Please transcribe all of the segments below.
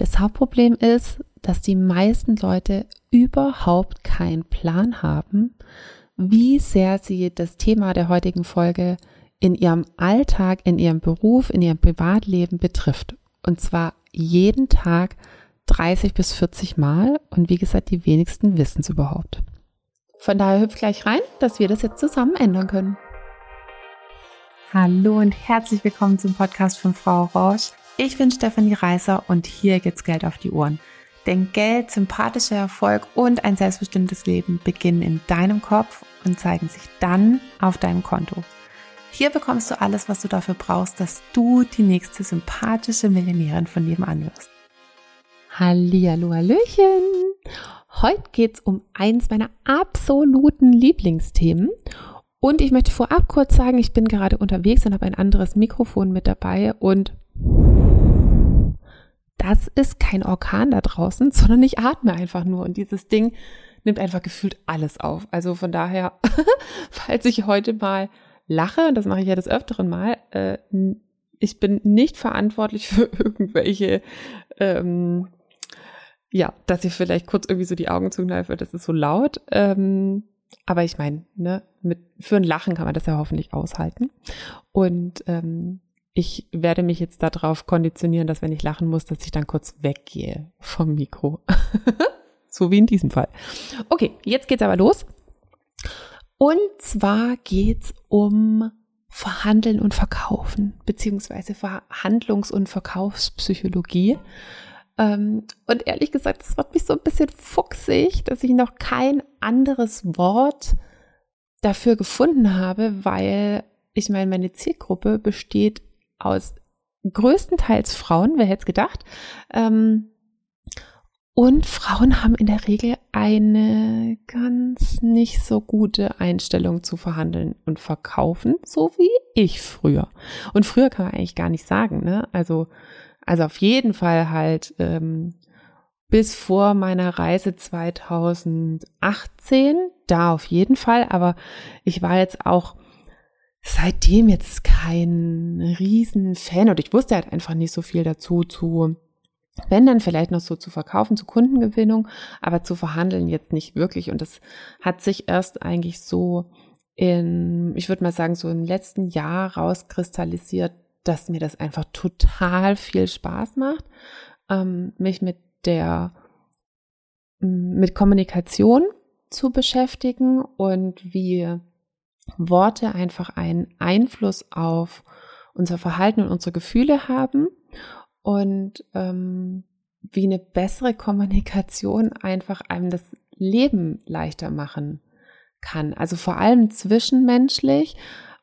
Das Hauptproblem ist, dass die meisten Leute überhaupt keinen Plan haben, wie sehr sie das Thema der heutigen Folge in ihrem Alltag, in ihrem Beruf, in ihrem Privatleben betrifft. Und zwar jeden Tag 30 bis 40 Mal. Und wie gesagt, die wenigsten wissen es überhaupt. Von daher hüpft gleich rein, dass wir das jetzt zusammen ändern können. Hallo und herzlich willkommen zum Podcast von Frau Rausch. Ich bin Stefanie Reißer und hier gibt's Geld auf die Ohren. Denn Geld, sympathischer Erfolg und ein selbstbestimmtes Leben beginnen in deinem Kopf und zeigen sich dann auf deinem Konto. Hier bekommst du alles, was du dafür brauchst, dass du die nächste sympathische Millionärin von nebenan wirst. Hallihallo, Hallöchen! Heute geht's um eins meiner absoluten Lieblingsthemen. Und ich möchte vorab kurz sagen, ich bin gerade unterwegs und habe ein anderes Mikrofon mit dabei und das ist kein Orkan da draußen, sondern ich atme einfach nur und dieses Ding nimmt einfach gefühlt alles auf. Also von daher, falls ich heute mal lache, und das mache ich ja des Öfteren mal, äh, ich bin nicht verantwortlich für irgendwelche, ähm, ja, dass ihr vielleicht kurz irgendwie so die Augen zukneift, das ist so laut. Ähm, aber ich meine, ne, mit, für ein Lachen kann man das ja hoffentlich aushalten. Und ähm, ich werde mich jetzt darauf konditionieren, dass wenn ich lachen muss, dass ich dann kurz weggehe vom Mikro. so wie in diesem Fall. Okay, jetzt geht's aber los. Und zwar geht's um Verhandeln und Verkaufen, beziehungsweise Verhandlungs- und Verkaufspsychologie. Ähm, und ehrlich gesagt, das macht mich so ein bisschen fuchsig, dass ich noch kein anderes Wort dafür gefunden habe, weil ich meine, meine Zielgruppe besteht aus größtenteils Frauen, wer hätte es gedacht. Ähm, und Frauen haben in der Regel eine ganz nicht so gute Einstellung zu verhandeln und verkaufen, so wie ich früher. Und früher kann man eigentlich gar nicht sagen, ne? Also, also auf jeden Fall halt ähm, bis vor meiner Reise 2018, da auf jeden Fall, aber ich war jetzt auch seitdem jetzt kein Riesenfan und ich wusste halt einfach nicht so viel dazu zu wenn dann vielleicht noch so zu verkaufen, zu Kundengewinnung, aber zu verhandeln jetzt nicht wirklich. Und das hat sich erst eigentlich so in, ich würde mal sagen, so im letzten Jahr rauskristallisiert, dass mir das einfach total viel Spaß macht, ähm, mich mit der, mit Kommunikation zu beschäftigen und wie Worte einfach einen Einfluss auf unser Verhalten und unsere Gefühle haben und ähm, wie eine bessere Kommunikation einfach einem das Leben leichter machen kann. Also vor allem zwischenmenschlich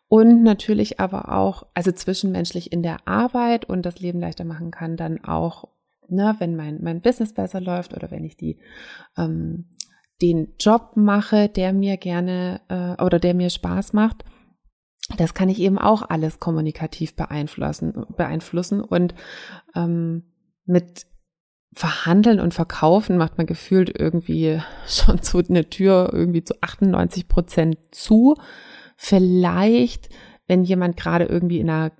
und natürlich aber auch, also zwischenmenschlich in der Arbeit und das Leben leichter machen kann, dann auch, ne, wenn mein, mein Business besser läuft oder wenn ich die ähm, den Job mache, der mir gerne äh, oder der mir Spaß macht, das kann ich eben auch alles kommunikativ beeinflussen, beeinflussen und ähm, mit Verhandeln und Verkaufen macht man gefühlt irgendwie schon so eine Tür irgendwie zu 98 Prozent zu. Vielleicht, wenn jemand gerade irgendwie in einer,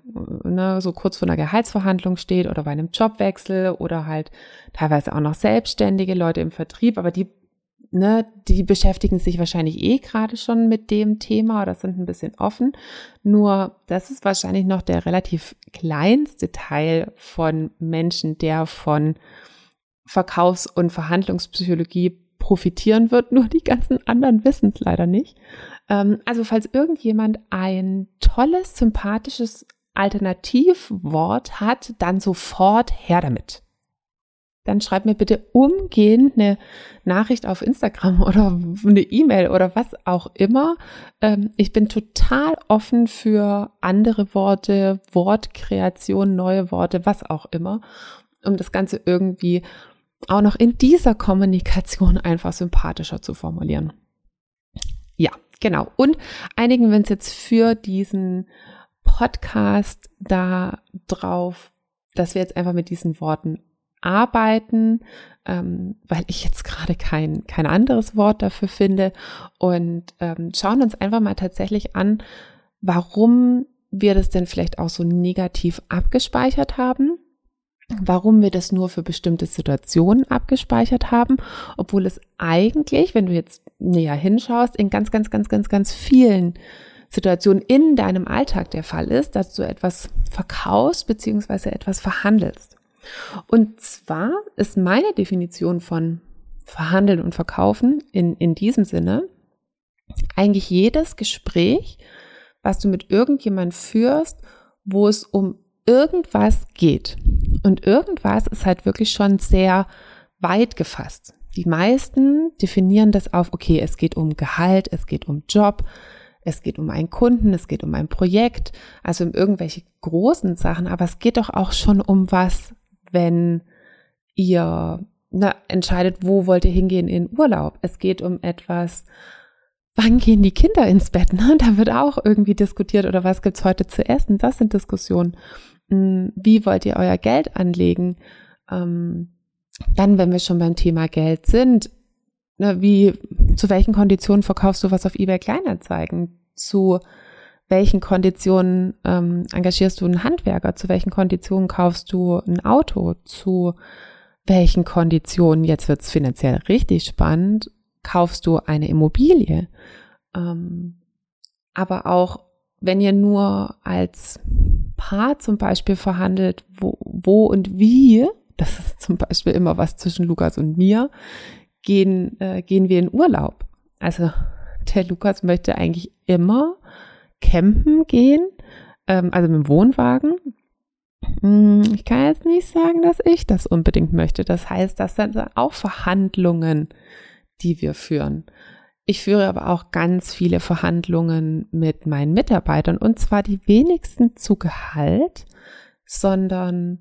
ne, so kurz vor einer Gehaltsverhandlung steht oder bei einem Jobwechsel oder halt teilweise auch noch selbstständige Leute im Vertrieb, aber die ne, die beschäftigen sich wahrscheinlich eh gerade schon mit dem Thema oder sind ein bisschen offen. Nur das ist wahrscheinlich noch der relativ kleinste Teil von Menschen, der von Verkaufs- und Verhandlungspsychologie profitieren wird. Nur die ganzen anderen wissen es leider nicht. Ähm, also falls irgendjemand ein tolles, sympathisches Alternativwort hat, dann sofort her damit dann schreib mir bitte umgehend eine Nachricht auf Instagram oder eine E-Mail oder was auch immer. Ähm, ich bin total offen für andere Worte, Wortkreation, neue Worte, was auch immer, um das Ganze irgendwie auch noch in dieser Kommunikation einfach sympathischer zu formulieren. Ja, genau. Und einigen wir uns jetzt für diesen Podcast da drauf, dass wir jetzt einfach mit diesen Worten arbeiten, ähm, weil ich jetzt gerade kein, kein anderes Wort dafür finde und ähm, schauen uns einfach mal tatsächlich an, warum wir das denn vielleicht auch so negativ abgespeichert haben warum wir das nur für bestimmte Situationen abgespeichert haben, obwohl es eigentlich, wenn du jetzt näher hinschaust, in ganz, ganz, ganz, ganz, ganz vielen Situationen in deinem Alltag der Fall ist, dass du etwas verkaufst beziehungsweise etwas verhandelst. Und zwar ist meine Definition von verhandeln und verkaufen in, in diesem Sinne eigentlich jedes Gespräch, was du mit irgendjemand führst, wo es um irgendwas geht. Und irgendwas ist halt wirklich schon sehr weit gefasst. Die meisten definieren das auf, okay, es geht um Gehalt, es geht um Job, es geht um einen Kunden, es geht um ein Projekt, also um irgendwelche großen Sachen, aber es geht doch auch schon um was, wenn ihr na, entscheidet, wo wollt ihr hingehen in Urlaub. Es geht um etwas, wann gehen die Kinder ins Bett? Ne? Da wird auch irgendwie diskutiert oder was gibt's heute zu essen? Das sind Diskussionen. Hm, wie wollt ihr euer Geld anlegen? Ähm, dann, wenn wir schon beim Thema Geld sind, ne, wie, zu welchen Konditionen verkaufst du was auf eBay Kleinanzeigen? Zu welchen Konditionen ähm, engagierst du einen Handwerker? Zu welchen Konditionen kaufst du ein Auto? Zu welchen Konditionen, jetzt wird's finanziell richtig spannend, kaufst du eine Immobilie? Ähm, aber auch wenn ihr nur als Paar zum Beispiel verhandelt, wo, wo und wie, das ist zum Beispiel immer was zwischen Lukas und mir, gehen, äh, gehen wir in Urlaub. Also der Lukas möchte eigentlich immer campen gehen, ähm, also mit dem Wohnwagen. Hm, ich kann jetzt nicht sagen, dass ich das unbedingt möchte. Das heißt, das sind auch Verhandlungen, die wir führen. Ich führe aber auch ganz viele Verhandlungen mit meinen Mitarbeitern und zwar die wenigsten zu Gehalt, sondern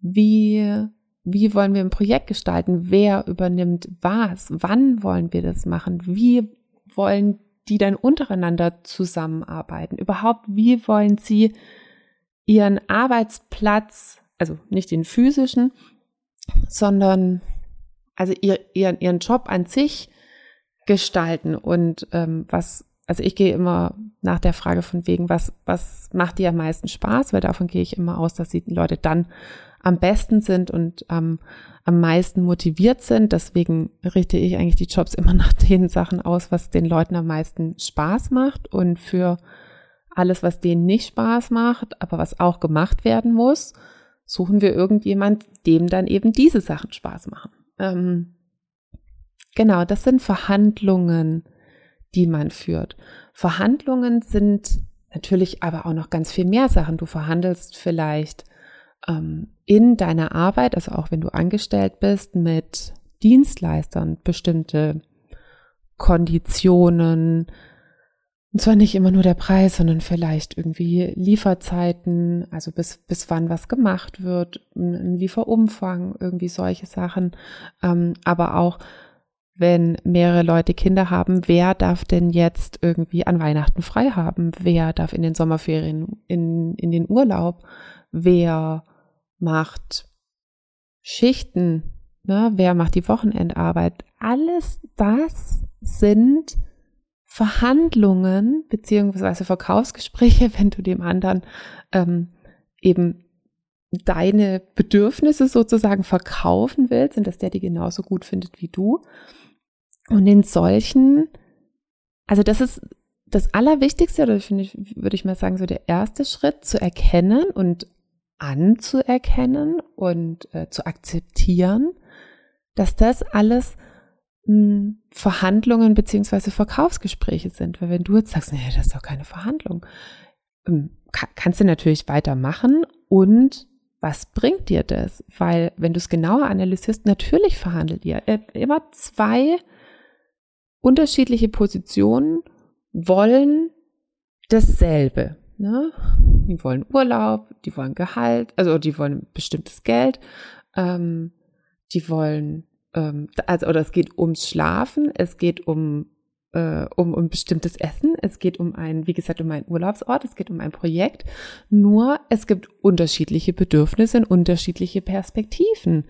wie, wie wollen wir ein Projekt gestalten? Wer übernimmt was? Wann wollen wir das machen? Wie wollen die dann untereinander zusammenarbeiten? Überhaupt, wie wollen sie ihren Arbeitsplatz, also nicht den physischen, sondern also ihr, ihren, ihren Job an sich gestalten und ähm, was, also ich gehe immer nach der Frage von wegen, was, was macht dir am meisten Spaß, weil davon gehe ich immer aus, dass die Leute dann am besten sind und ähm, am meisten motiviert sind. Deswegen richte ich eigentlich die Jobs immer nach den Sachen aus, was den Leuten am meisten Spaß macht und für alles, was denen nicht Spaß macht, aber was auch gemacht werden muss, suchen wir irgendjemand, dem dann eben diese Sachen Spaß machen. Ähm, Genau, das sind Verhandlungen, die man führt. Verhandlungen sind natürlich aber auch noch ganz viel mehr Sachen. Du verhandelst vielleicht ähm, in deiner Arbeit, also auch wenn du angestellt bist, mit Dienstleistern bestimmte Konditionen. Und zwar nicht immer nur der Preis, sondern vielleicht irgendwie Lieferzeiten, also bis, bis wann was gemacht wird, ein Lieferumfang, irgendwie solche Sachen. Ähm, aber auch wenn mehrere Leute Kinder haben, wer darf denn jetzt irgendwie an Weihnachten frei haben? Wer darf in den Sommerferien in, in den Urlaub? Wer macht Schichten? Ne? Wer macht die Wochenendarbeit? Alles das sind Verhandlungen beziehungsweise Verkaufsgespräche, wenn du dem anderen ähm, eben deine Bedürfnisse sozusagen verkaufen willst und dass der die genauso gut findet wie du. Und in solchen, also das ist das Allerwichtigste, oder finde ich, würde ich mal sagen, so der erste Schritt, zu erkennen und anzuerkennen und äh, zu akzeptieren, dass das alles mh, hm, Verhandlungen beziehungsweise Verkaufsgespräche sind. Weil wenn du jetzt sagst, nee, das ist doch keine Verhandlung, ähm, kann, kannst du natürlich weitermachen und was bringt dir das? Weil wenn du es genauer analysierst, natürlich verhandelt ihr äh, immer zwei unterschiedliche Positionen wollen dasselbe. Ne? Die wollen Urlaub, die wollen Gehalt, also die wollen bestimmtes Geld, ähm, die wollen, ähm, also oder es geht ums Schlafen, es geht um äh, um, um bestimmtes Essen, es geht um ein, wie gesagt, um einen Urlaubsort, es geht um ein Projekt. Nur es gibt unterschiedliche Bedürfnisse und unterschiedliche Perspektiven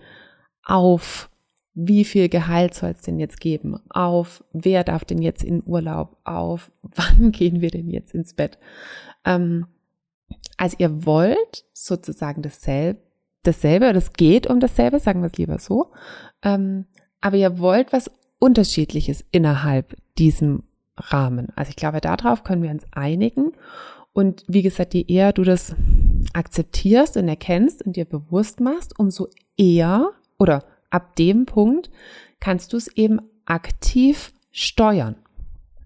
auf wie viel Gehalt soll es denn jetzt geben? Auf wer darf denn jetzt in Urlaub? Auf wann gehen wir denn jetzt ins Bett? Ähm, also ihr wollt sozusagen dasselbe dasselbe oder es geht um dasselbe, sagen wir es lieber so. Ähm, aber ihr wollt was Unterschiedliches innerhalb diesem Rahmen. Also ich glaube, darauf können wir uns einigen. Und wie gesagt, je eher du das akzeptierst und erkennst und dir bewusst machst, umso eher oder ab dem Punkt kannst du es eben aktiv steuern.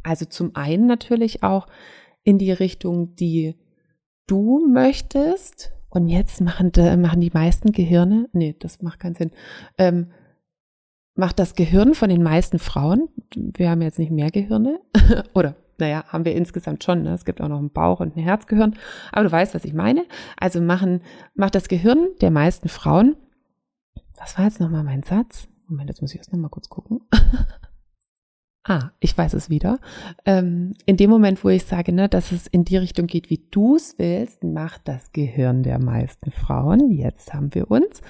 Also zum einen natürlich auch in die Richtung, die du möchtest. Und jetzt machen, machen die meisten Gehirne, nee, das macht keinen Sinn, ähm, macht das Gehirn von den meisten Frauen, wir haben jetzt nicht mehr Gehirne, oder naja, haben wir insgesamt schon, ne? es gibt auch noch ein Bauch- und ein Herzgehirn, aber du weißt, was ich meine. Also machen, macht das Gehirn der meisten Frauen, was war jetzt nochmal mein Satz? Moment, jetzt muss ich erst nochmal kurz gucken. ah, ich weiß es wieder. Ähm, in dem Moment, wo ich sage, ne, dass es in die Richtung geht, wie du es willst, macht das Gehirn der meisten Frauen, jetzt haben wir uns,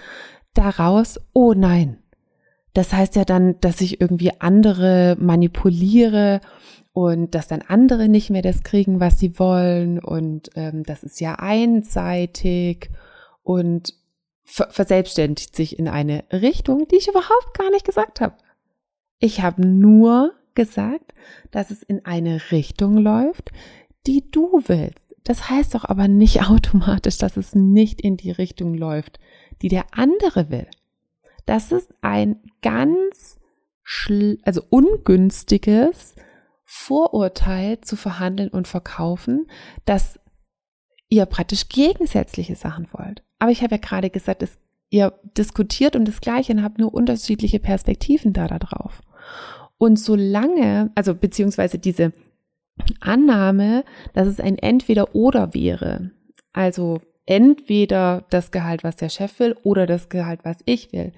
daraus, oh nein. Das heißt ja dann, dass ich irgendwie andere manipuliere und dass dann andere nicht mehr das kriegen, was sie wollen und ähm, das ist ja einseitig und verselbstständigt sich in eine Richtung, die ich überhaupt gar nicht gesagt habe. Ich habe nur gesagt, dass es in eine Richtung läuft, die du willst. Das heißt doch aber nicht automatisch, dass es nicht in die Richtung läuft, die der andere will. Das ist ein ganz, also ungünstiges Vorurteil zu verhandeln und verkaufen, dass ihr praktisch gegensätzliche Sachen wollt. Aber ich habe ja gerade gesagt, es, ihr diskutiert um das Gleiche und habt nur unterschiedliche Perspektiven da drauf. Und solange, also beziehungsweise diese Annahme, dass es ein Entweder-Oder wäre, also entweder das Gehalt, was der Chef will, oder das Gehalt, was ich will,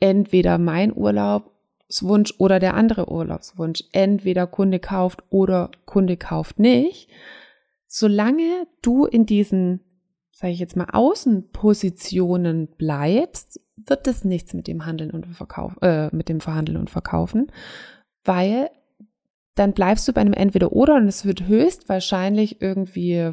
entweder mein Urlaubswunsch oder der andere Urlaubswunsch, entweder Kunde kauft oder Kunde kauft nicht, solange du in diesen, sage ich jetzt mal, Außenpositionen bleibst, wird es nichts mit dem Handeln und Verkauf, äh, mit dem Verhandeln und Verkaufen, weil dann bleibst du bei einem Entweder-Oder und es wird höchstwahrscheinlich irgendwie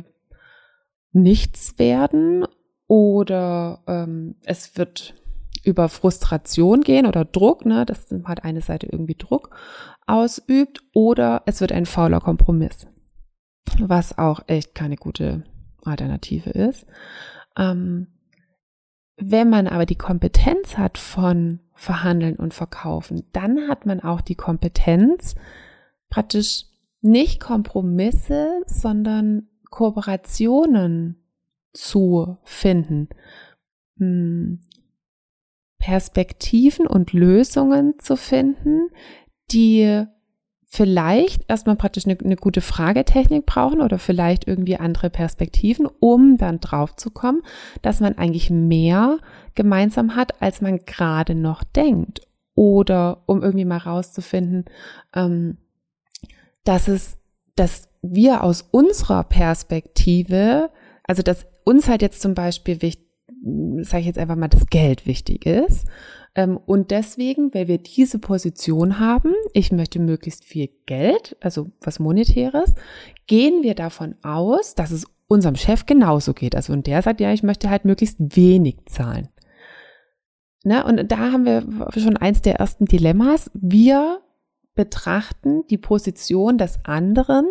nichts werden oder ähm, es wird über Frustration gehen oder Druck, ne, dass halt eine Seite irgendwie Druck ausübt oder es wird ein fauler Kompromiss, was auch echt keine gute Alternative ist. Ähm, wenn man aber die Kompetenz hat von Verhandeln und Verkaufen, dann hat man auch die Kompetenz, praktisch nicht Kompromisse, sondern Kooperationen zu finden, hm, Perspektiven und Lösungen zu finden, die vielleicht erstmal praktisch eine, eine, gute Fragetechnik brauchen oder vielleicht irgendwie andere Perspektiven, um dann drauf zu kommen, dass man eigentlich mehr gemeinsam hat, als man gerade noch denkt. Oder um irgendwie mal rauszufinden, ähm, dass es, dass wir aus unserer Perspektive, also dass uns halt jetzt zum Beispiel wichtig, sage ich jetzt einfach mal, das Geld wichtig ist und deswegen, weil wir diese Position haben, ich möchte möglichst viel Geld, also was Monetäres, gehen wir davon aus, dass es unserem Chef genauso geht. Also und der sagt, ja, ich möchte halt möglichst wenig zahlen. Ne? Und da haben wir schon eins der ersten Dilemmas. Wir betrachten die Position des anderen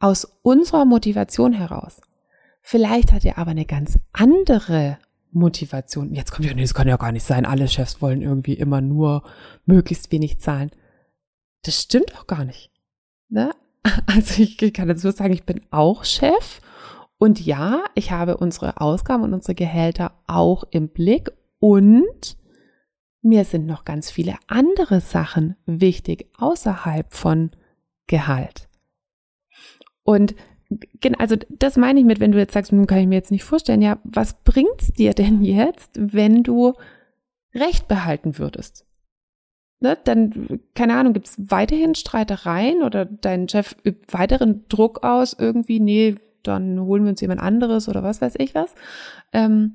aus unserer Motivation heraus. Vielleicht hat er aber eine ganz andere Motivation. Jetzt kommt ja, nee, das kann ja gar nicht sein. Alle Chefs wollen irgendwie immer nur möglichst wenig zahlen. Das stimmt auch gar nicht. Ne? Also ich kann dazu sagen, ich bin auch Chef und ja, ich habe unsere Ausgaben und unsere Gehälter auch im Blick und mir sind noch ganz viele andere Sachen wichtig außerhalb von Gehalt. Und also das meine ich mit, wenn du jetzt sagst, nun kann ich mir jetzt nicht vorstellen, ja, was bringt's dir denn jetzt, wenn du Recht behalten würdest? Ne, dann, keine Ahnung, gibt's weiterhin Streitereien oder dein Chef übt weiteren Druck aus, irgendwie, nee, dann holen wir uns jemand anderes oder was weiß ich was. Ähm,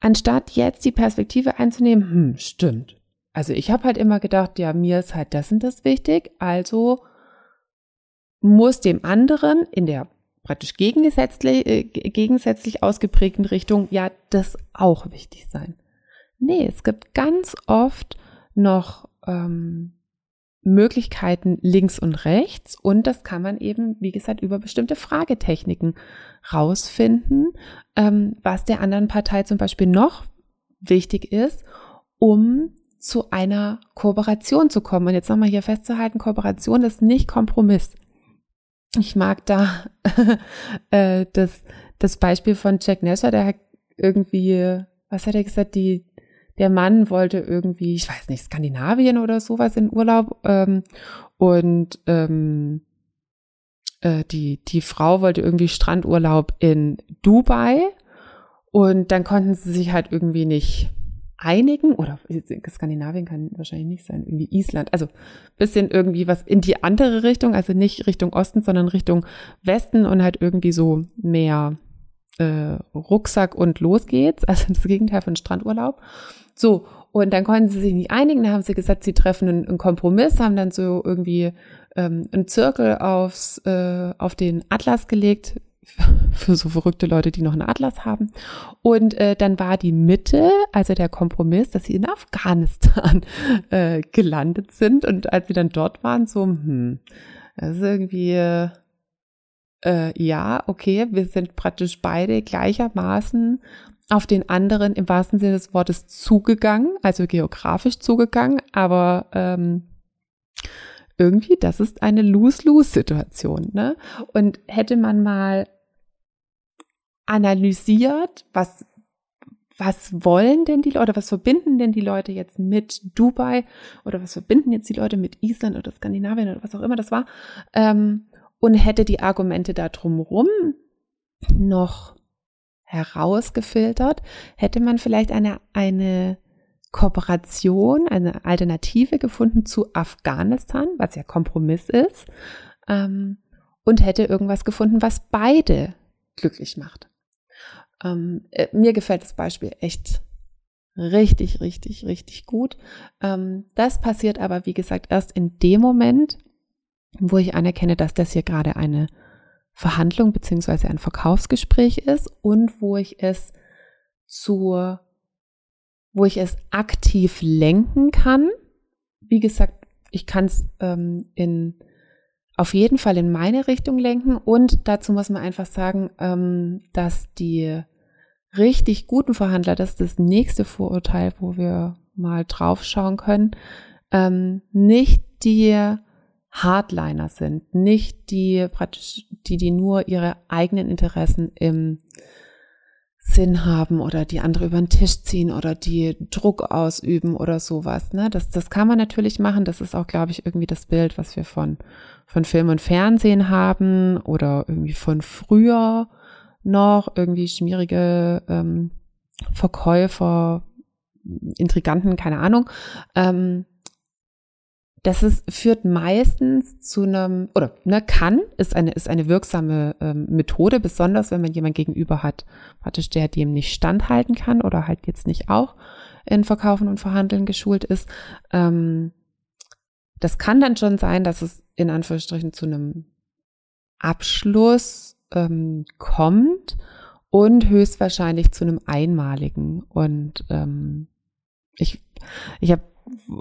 anstatt jetzt die Perspektive einzunehmen, hm, stimmt. Also ich habe halt immer gedacht, ja, mir ist halt das und das wichtig, also muss dem anderen in der praktisch gegensätzlich, äh, gegensätzlich ausgeprägten Richtung ja das auch wichtig sein. Nee, es gibt ganz oft noch ähm, Möglichkeiten links und rechts und das kann man eben, wie gesagt, über bestimmte Fragetechniken rausfinden, ähm, was der anderen Partei zum Beispiel noch wichtig ist, um zu einer Kooperation zu kommen. Und jetzt nochmal hier festzuhalten, Kooperation ist nicht Kompromiss. Ich mag da äh, das, das Beispiel von Jack Nasher, der hat irgendwie, was hat er gesagt, die, der Mann wollte irgendwie, ich weiß nicht, Skandinavien oder sowas in Urlaub ähm, und ähm, äh, die, die Frau wollte irgendwie Strandurlaub in Dubai und dann konnten sie sich halt irgendwie nicht einigen oder Skandinavien kann wahrscheinlich nicht sein, irgendwie Island, also bisschen irgendwie was in die andere Richtung, also nicht Richtung Osten, sondern Richtung Westen und halt irgendwie so mehr äh, Rucksack und los geht's, also das Gegenteil von Strandurlaub. So, und dann konnten sie sich nicht einigen, dann haben sie gesagt, sie treffen einen, einen Kompromiss, haben dann so irgendwie ähm, einen Zirkel aufs, äh, auf den Atlas gelegt, für so verrückte Leute, die noch einen Atlas haben. Und äh, dann war die Mitte, also der Kompromiss, dass sie in Afghanistan äh, gelandet sind. Und als sie dann dort waren, so, hm, das ist irgendwie, äh, ja, okay, wir sind praktisch beide gleichermaßen auf den anderen im wahrsten Sinne des Wortes zugegangen, also geografisch zugegangen, aber ähm, irgendwie, das ist eine Lose-Lose-Situation. Ne? Und hätte man mal analysiert, was, was wollen denn die Leute, was verbinden denn die Leute jetzt mit Dubai oder was verbinden jetzt die Leute mit Island oder Skandinavien oder was auch immer das war, ähm, und hätte die Argumente da drumherum noch herausgefiltert, hätte man vielleicht eine, eine Kooperation, eine Alternative gefunden zu Afghanistan, was ja Kompromiss ist, ähm, und hätte irgendwas gefunden, was beide glücklich macht. Ähm, äh, mir gefällt das Beispiel echt richtig, richtig, richtig gut. Ähm, das passiert aber, wie gesagt, erst in dem Moment, wo ich anerkenne, dass das hier gerade eine Verhandlung beziehungsweise ein Verkaufsgespräch ist und wo ich es zur, wo ich es aktiv lenken kann. Wie gesagt, ich kann es ähm, in auf jeden Fall in meine Richtung lenken. Und dazu muss man einfach sagen, ähm, dass die richtig guten Verhandler, das ist das nächste Vorurteil, wo wir mal drauf schauen können, ähm, nicht die Hardliner sind, nicht die praktisch, die, die nur ihre eigenen Interessen im Sinn haben oder die andere über den Tisch ziehen oder die Druck ausüben oder sowas. Ne? Das, das kann man natürlich machen. Das ist auch, glaube ich, irgendwie das Bild, was wir von, von Film und Fernsehen haben oder irgendwie von früher noch, irgendwie schmierige ähm, Verkäufer, Intriganten, keine Ahnung. Ähm, das ist, führt meistens zu einem, oder ne, kann, ist eine, ist eine wirksame ähm, Methode, besonders wenn man jemand gegenüber hat, praktisch der dem nicht standhalten kann oder halt jetzt nicht auch in Verkaufen und Verhandeln geschult ist. Ähm, das kann dann schon sein, dass es in Anführungsstrichen zu einem Abschluss ähm, kommt und höchstwahrscheinlich zu einem einmaligen. Und ähm, ich, ich habe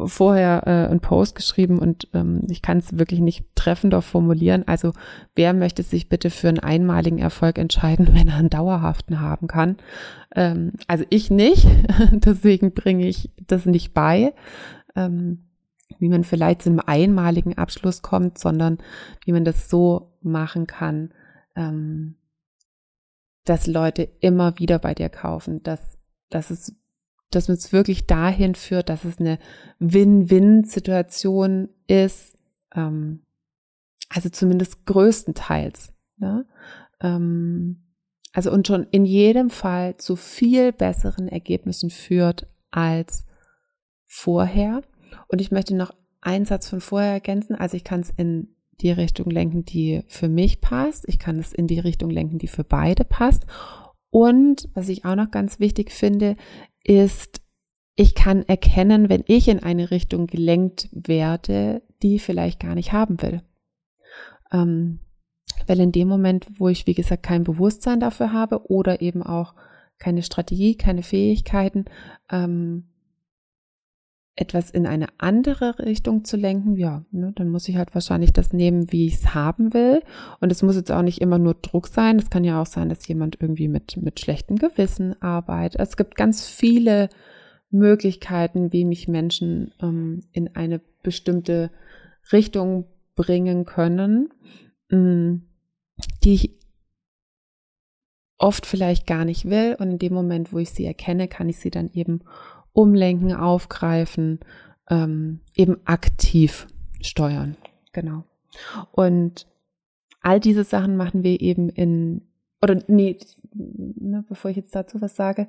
vorher äh, einen Post geschrieben und ähm, ich kann es wirklich nicht treffender formulieren. Also wer möchte sich bitte für einen einmaligen Erfolg entscheiden, wenn er einen dauerhaften haben kann? Ähm, also ich nicht, deswegen bringe ich das nicht bei, ähm, wie man vielleicht zu einem einmaligen Abschluss kommt, sondern wie man das so machen kann, ähm, dass Leute immer wieder bei dir kaufen, dass, dass es dass es wirklich dahin führt, dass es eine Win-Win-Situation ist, ähm, also zumindest größtenteils. Ne? Ähm, also und schon in jedem Fall zu viel besseren Ergebnissen führt als vorher. Und ich möchte noch einen Satz von vorher ergänzen. Also ich kann es in die Richtung lenken, die für mich passt. Ich kann es in die Richtung lenken, die für beide passt. Und was ich auch noch ganz wichtig finde, ist, ich kann erkennen, wenn ich in eine Richtung gelenkt werde, die vielleicht gar nicht haben will. Ähm, weil in dem Moment, wo ich, wie gesagt, kein Bewusstsein dafür habe oder eben auch keine Strategie, keine Fähigkeiten, ähm, etwas in eine andere Richtung zu lenken, ja, ne, dann muss ich halt wahrscheinlich das nehmen, wie ich es haben will. Und es muss jetzt auch nicht immer nur Druck sein. Es kann ja auch sein, dass jemand irgendwie mit, mit schlechtem Gewissen arbeitet. Es gibt ganz viele Möglichkeiten, wie mich Menschen ähm, in eine bestimmte Richtung bringen können, mh, mm, die ich oft vielleicht gar nicht will. Und in dem Moment, wo ich sie erkenne, kann ich sie dann eben umlenken, aufgreifen, ähm, eben aktiv steuern. Genau. Und all diese Sachen machen wir eben in, oder nee, ne, bevor ich jetzt dazu was sage,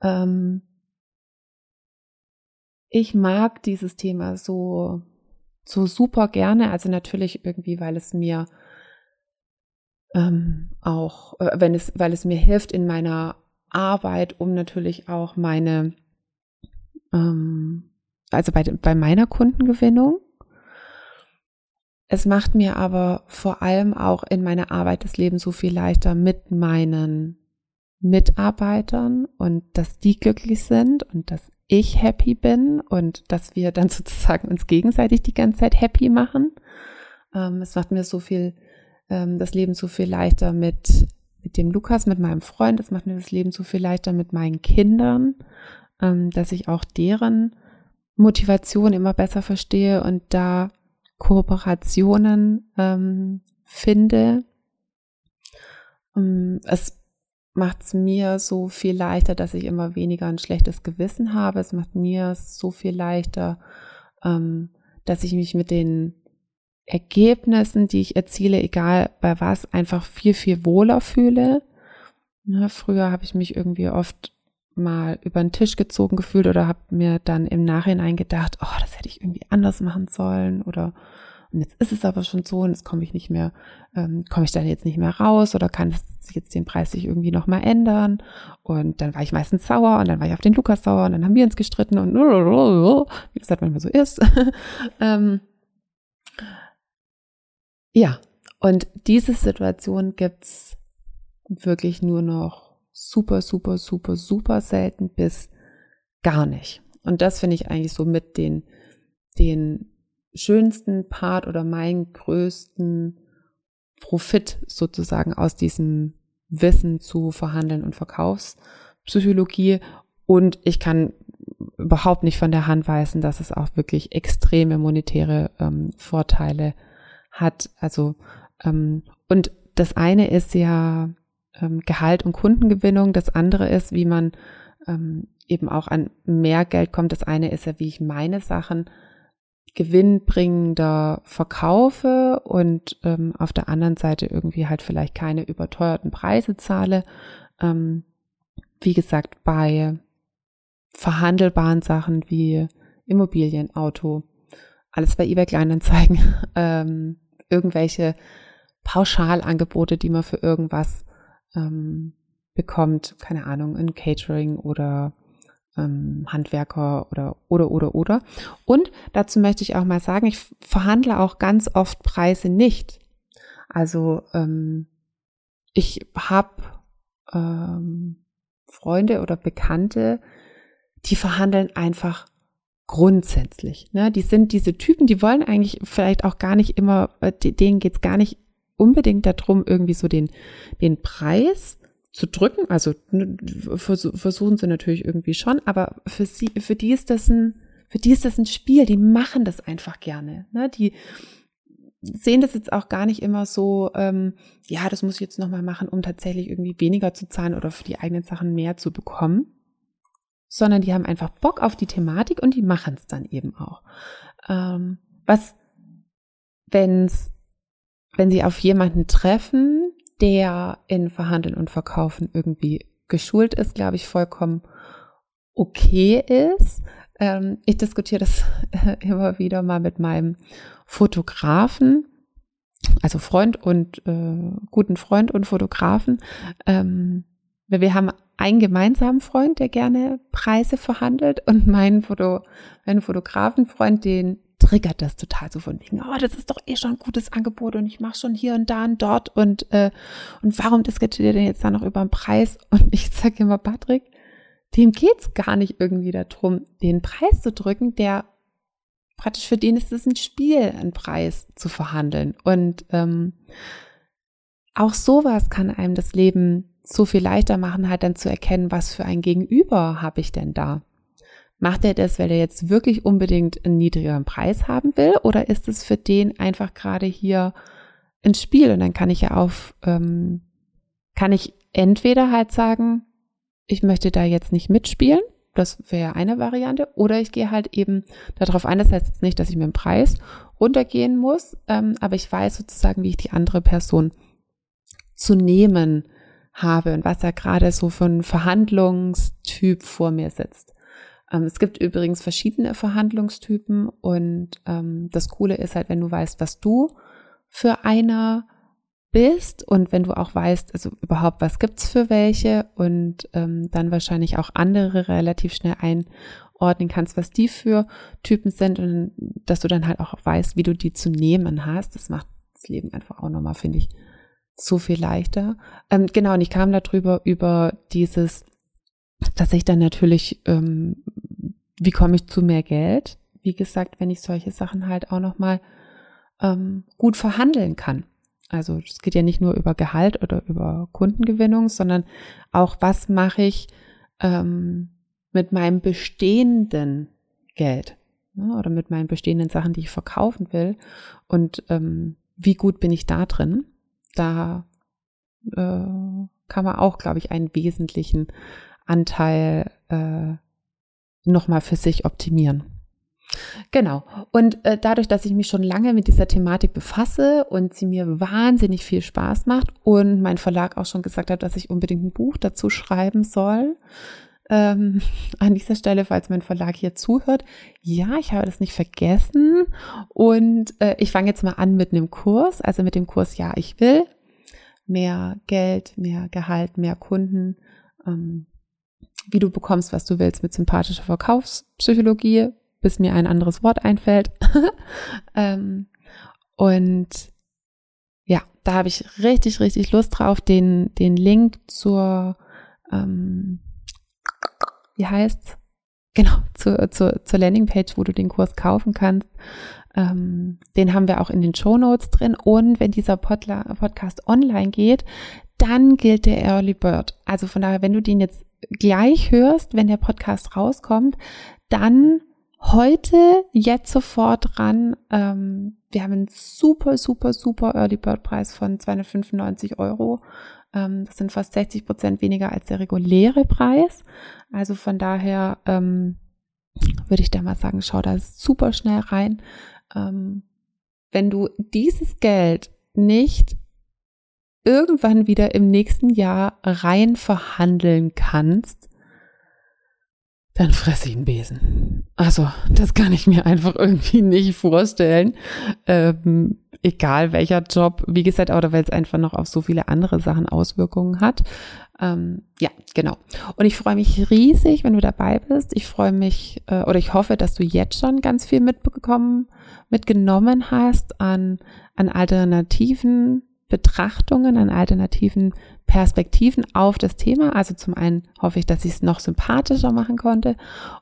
ähm, ich mag dieses Thema so, so super gerne. Also natürlich irgendwie, weil es mir ähm, auch, äh, wenn es, weil es mir hilft in meiner Arbeit, um natürlich auch meine ähm, also bei, bei meiner Kundengewinnung. Es macht mir aber vor allem auch in meiner Arbeit das Leben so viel leichter mit meinen Mitarbeitern und dass die glücklich sind und dass ich happy bin und dass wir dann sozusagen uns gegenseitig die ganze Zeit happy machen. Ähm, es macht mir so viel, ähm, das Leben so viel leichter mit, mit dem Lukas, mit meinem Freund. Es macht mir das Leben so viel leichter mit meinen Kindern dass ich auch deren Motivation immer besser verstehe und da Kooperationen ähm, finde. Ähm, es macht es mir so viel leichter, dass ich immer weniger ein schlechtes Gewissen habe. Es macht mir so viel leichter, ähm, dass ich mich mit den Ergebnissen, die ich erziele, egal bei was, einfach viel, viel wohler fühle. Ja, früher habe ich mich irgendwie oft mal über den Tisch gezogen gefühlt oder habe mir dann im Nachhinein gedacht, oh, das hätte ich irgendwie anders machen sollen oder und jetzt ist es aber schon so und jetzt komme ich nicht mehr, ähm, komme ich dann jetzt nicht mehr raus oder kann es jetzt den Preis sich irgendwie nochmal ändern und dann war ich meistens sauer und dann war ich auf den Lukas sauer und dann haben wir uns gestritten und wie das halt manchmal so ist. ähm, ja, und diese Situation gibt's wirklich nur noch super, super, super, super selten bis gar nicht. Und das finde ich eigentlich so mit den, den schönsten Part oder meinen größten Profit sozusagen aus diesem Wissen zu Verhandeln und Verkaufspsychologie. Und ich kann überhaupt nicht von der Hand weisen, dass es auch wirklich extreme monetäre ähm, Vorteile hat. Also ähm, und das eine ist ja ähm, Gehalt und Kundengewinnung. Das andere ist, wie man ähm, eben auch an mehr Geld kommt. Das eine ist ja, wie ich meine Sachen gewinnbringender verkaufe und ähm, auf der anderen Seite irgendwie halt vielleicht keine überteuerten Preise zahle. Ähm, wie gesagt, bei verhandelbaren Sachen wie Immobilien, Auto, alles bei eBay Kleinanzeigen, ähm, irgendwelche Pauschalangebote, die man für irgendwas ähm, bekommt, keine Ahnung, ein Catering oder ähm, Handwerker oder oder oder oder. Und dazu möchte ich auch mal sagen, ich verhandle auch ganz oft Preise nicht. Also ähm, ich habe ähm, Freunde oder Bekannte, die verhandeln einfach grundsätzlich. Ne? Die sind diese Typen, die wollen eigentlich vielleicht auch gar nicht immer, äh, denen geht's gar nicht unbedingt darum, irgendwie so den, den Preis zu drücken. Also versuchen sie natürlich irgendwie schon, aber für sie, für die ist das ein, für die ist das ein Spiel. Die machen das einfach gerne. Ne? Die sehen das jetzt auch gar nicht immer so, ähm, ja, das muss ich jetzt nochmal machen, um tatsächlich irgendwie weniger zu zahlen oder für die eigenen Sachen mehr zu bekommen. Sondern die haben einfach Bock auf die Thematik und die machen es dann eben auch. Ähm, was, wenn es wenn Sie auf jemanden treffen, der in Verhandeln und Verkaufen irgendwie geschult ist, glaube ich, vollkommen okay ist. Ähm, ich diskutiere das immer wieder mal mit meinem Fotografen, also Freund und äh, guten Freund und Fotografen. Ähm, wir haben einen gemeinsamen Freund, der gerne Preise verhandelt und meinen Foto, meinen Fotografenfreund, den triggert das total so von wegen, oh, das ist doch eh schon ein gutes Angebot und ich mache schon hier und da und dort und, äh, und warum diskutiert ihr denn jetzt da noch über den Preis? Und ich sage immer, Patrick, dem geht's gar nicht irgendwie darum, den Preis zu drücken, der praktisch für den ist es ein Spiel, einen Preis zu verhandeln. Und ähm, auch sowas kann einem das Leben so viel leichter machen, halt dann zu erkennen, was für ein Gegenüber habe ich denn da. Macht er das, weil er jetzt wirklich unbedingt einen niedrigeren Preis haben will, oder ist es für den einfach gerade hier ein Spiel? Und dann kann ich ja auf, ähm, kann ich entweder halt sagen, ich möchte da jetzt nicht mitspielen. Das wäre eine Variante. Oder ich gehe halt eben darauf ein. Das heißt jetzt nicht, dass ich mit dem Preis runtergehen muss, ähm, aber ich weiß sozusagen, wie ich die andere Person zu nehmen habe und was er gerade so für ein Verhandlungstyp vor mir sitzt. Ähm, es gibt übrigens verschiedene Verhandlungstypen und ähm, das Coole ist halt, wenn du weißt, was du für einer bist und wenn du auch weißt, also überhaupt, was gibt's für welche und ähm, dann wahrscheinlich auch andere relativ schnell einordnen kannst, was die für Typen sind und dass du dann halt auch weißt, wie du die zu nehmen hast. Das macht das Leben einfach auch nochmal, finde ich, so viel leichter. Ähm, genau, und ich kam darüber über dieses, dass ich dann natürlich, ähm, wie komme ich zu mehr Geld? Wie gesagt, wenn ich solche Sachen halt auch nochmal ähm, gut verhandeln kann. Also es geht ja nicht nur über Gehalt oder über Kundengewinnung, sondern auch, was mache ich ähm, mit meinem bestehenden Geld ne, oder mit meinen bestehenden Sachen, die ich verkaufen will und ähm, wie gut bin ich da drin. Da äh, kann man auch, glaube ich, einen wesentlichen Anteil äh, nochmal für sich optimieren. Genau. Und äh, dadurch, dass ich mich schon lange mit dieser Thematik befasse und sie mir wahnsinnig viel Spaß macht und mein Verlag auch schon gesagt hat, dass ich unbedingt ein Buch dazu schreiben soll, ähm, an dieser Stelle, falls mein Verlag hier zuhört, ja, ich habe das nicht vergessen und äh, ich fange jetzt mal an mit einem Kurs, also mit dem Kurs Ja, ich will mehr Geld, mehr Gehalt, mehr Kunden. Ähm, wie du bekommst, was du willst mit sympathischer Verkaufspsychologie, bis mir ein anderes Wort einfällt. ähm, und ja, da habe ich richtig, richtig Lust drauf, den, den Link zur, ähm, wie heißt's? Genau, zur, zur, zur Landingpage, wo du den Kurs kaufen kannst. Ähm, den haben wir auch in den Show Notes drin. Und wenn dieser Podla Podcast online geht, dann gilt der Early Bird. Also von daher, wenn du den jetzt gleich hörst, wenn der Podcast rauskommt, dann heute jetzt sofort ran. Ähm, wir haben einen super, super, super Early Bird Preis von 295 Euro. Ähm, das sind fast 60 Prozent weniger als der reguläre Preis. Also von daher ähm, würde ich da mal sagen, schau da super schnell rein. Ähm, wenn du dieses Geld nicht irgendwann wieder im nächsten Jahr rein verhandeln kannst, dann fresse ich einen Besen. Also, das kann ich mir einfach irgendwie nicht vorstellen. Ähm, egal welcher Job, wie gesagt, oder weil es einfach noch auf so viele andere Sachen Auswirkungen hat. Ähm, ja, genau. Und ich freue mich riesig, wenn du dabei bist. Ich freue mich, äh, oder ich hoffe, dass du jetzt schon ganz viel mitbekommen, mitgenommen hast an, an alternativen Betrachtungen, an alternativen Perspektiven auf das Thema. Also zum einen hoffe ich, dass ich es noch sympathischer machen konnte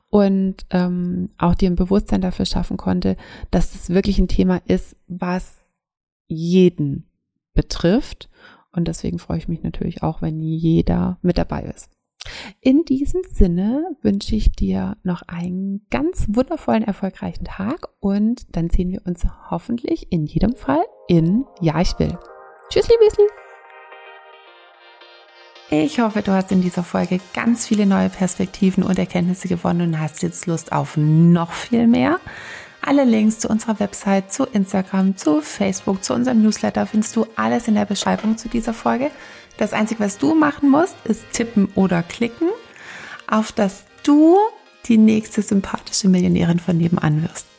und ähm, auch dir ein Bewusstsein dafür schaffen konnte, dass es wirklich ein Thema ist, was jeden betrifft. Und deswegen freue ich mich natürlich auch, wenn jeder mit dabei ist. In diesem Sinne wünsche ich dir noch einen ganz wundervollen, erfolgreichen Tag und dann sehen wir uns hoffentlich in jedem Fall in Ja, ich will. Tschüssli, Müsli. Ich hoffe, du hast in dieser Folge ganz viele neue Perspektiven und Erkenntnisse gewonnen und hast jetzt Lust auf noch viel mehr. Alle Links zu unserer Website, zu Instagram, zu Facebook, zu unserem Newsletter findest du alles in der Beschreibung zu dieser Folge. Das Einzige, was du machen musst, ist tippen oder klicken, auf dass du die nächste sympathische Millionärin von nebenan wirst.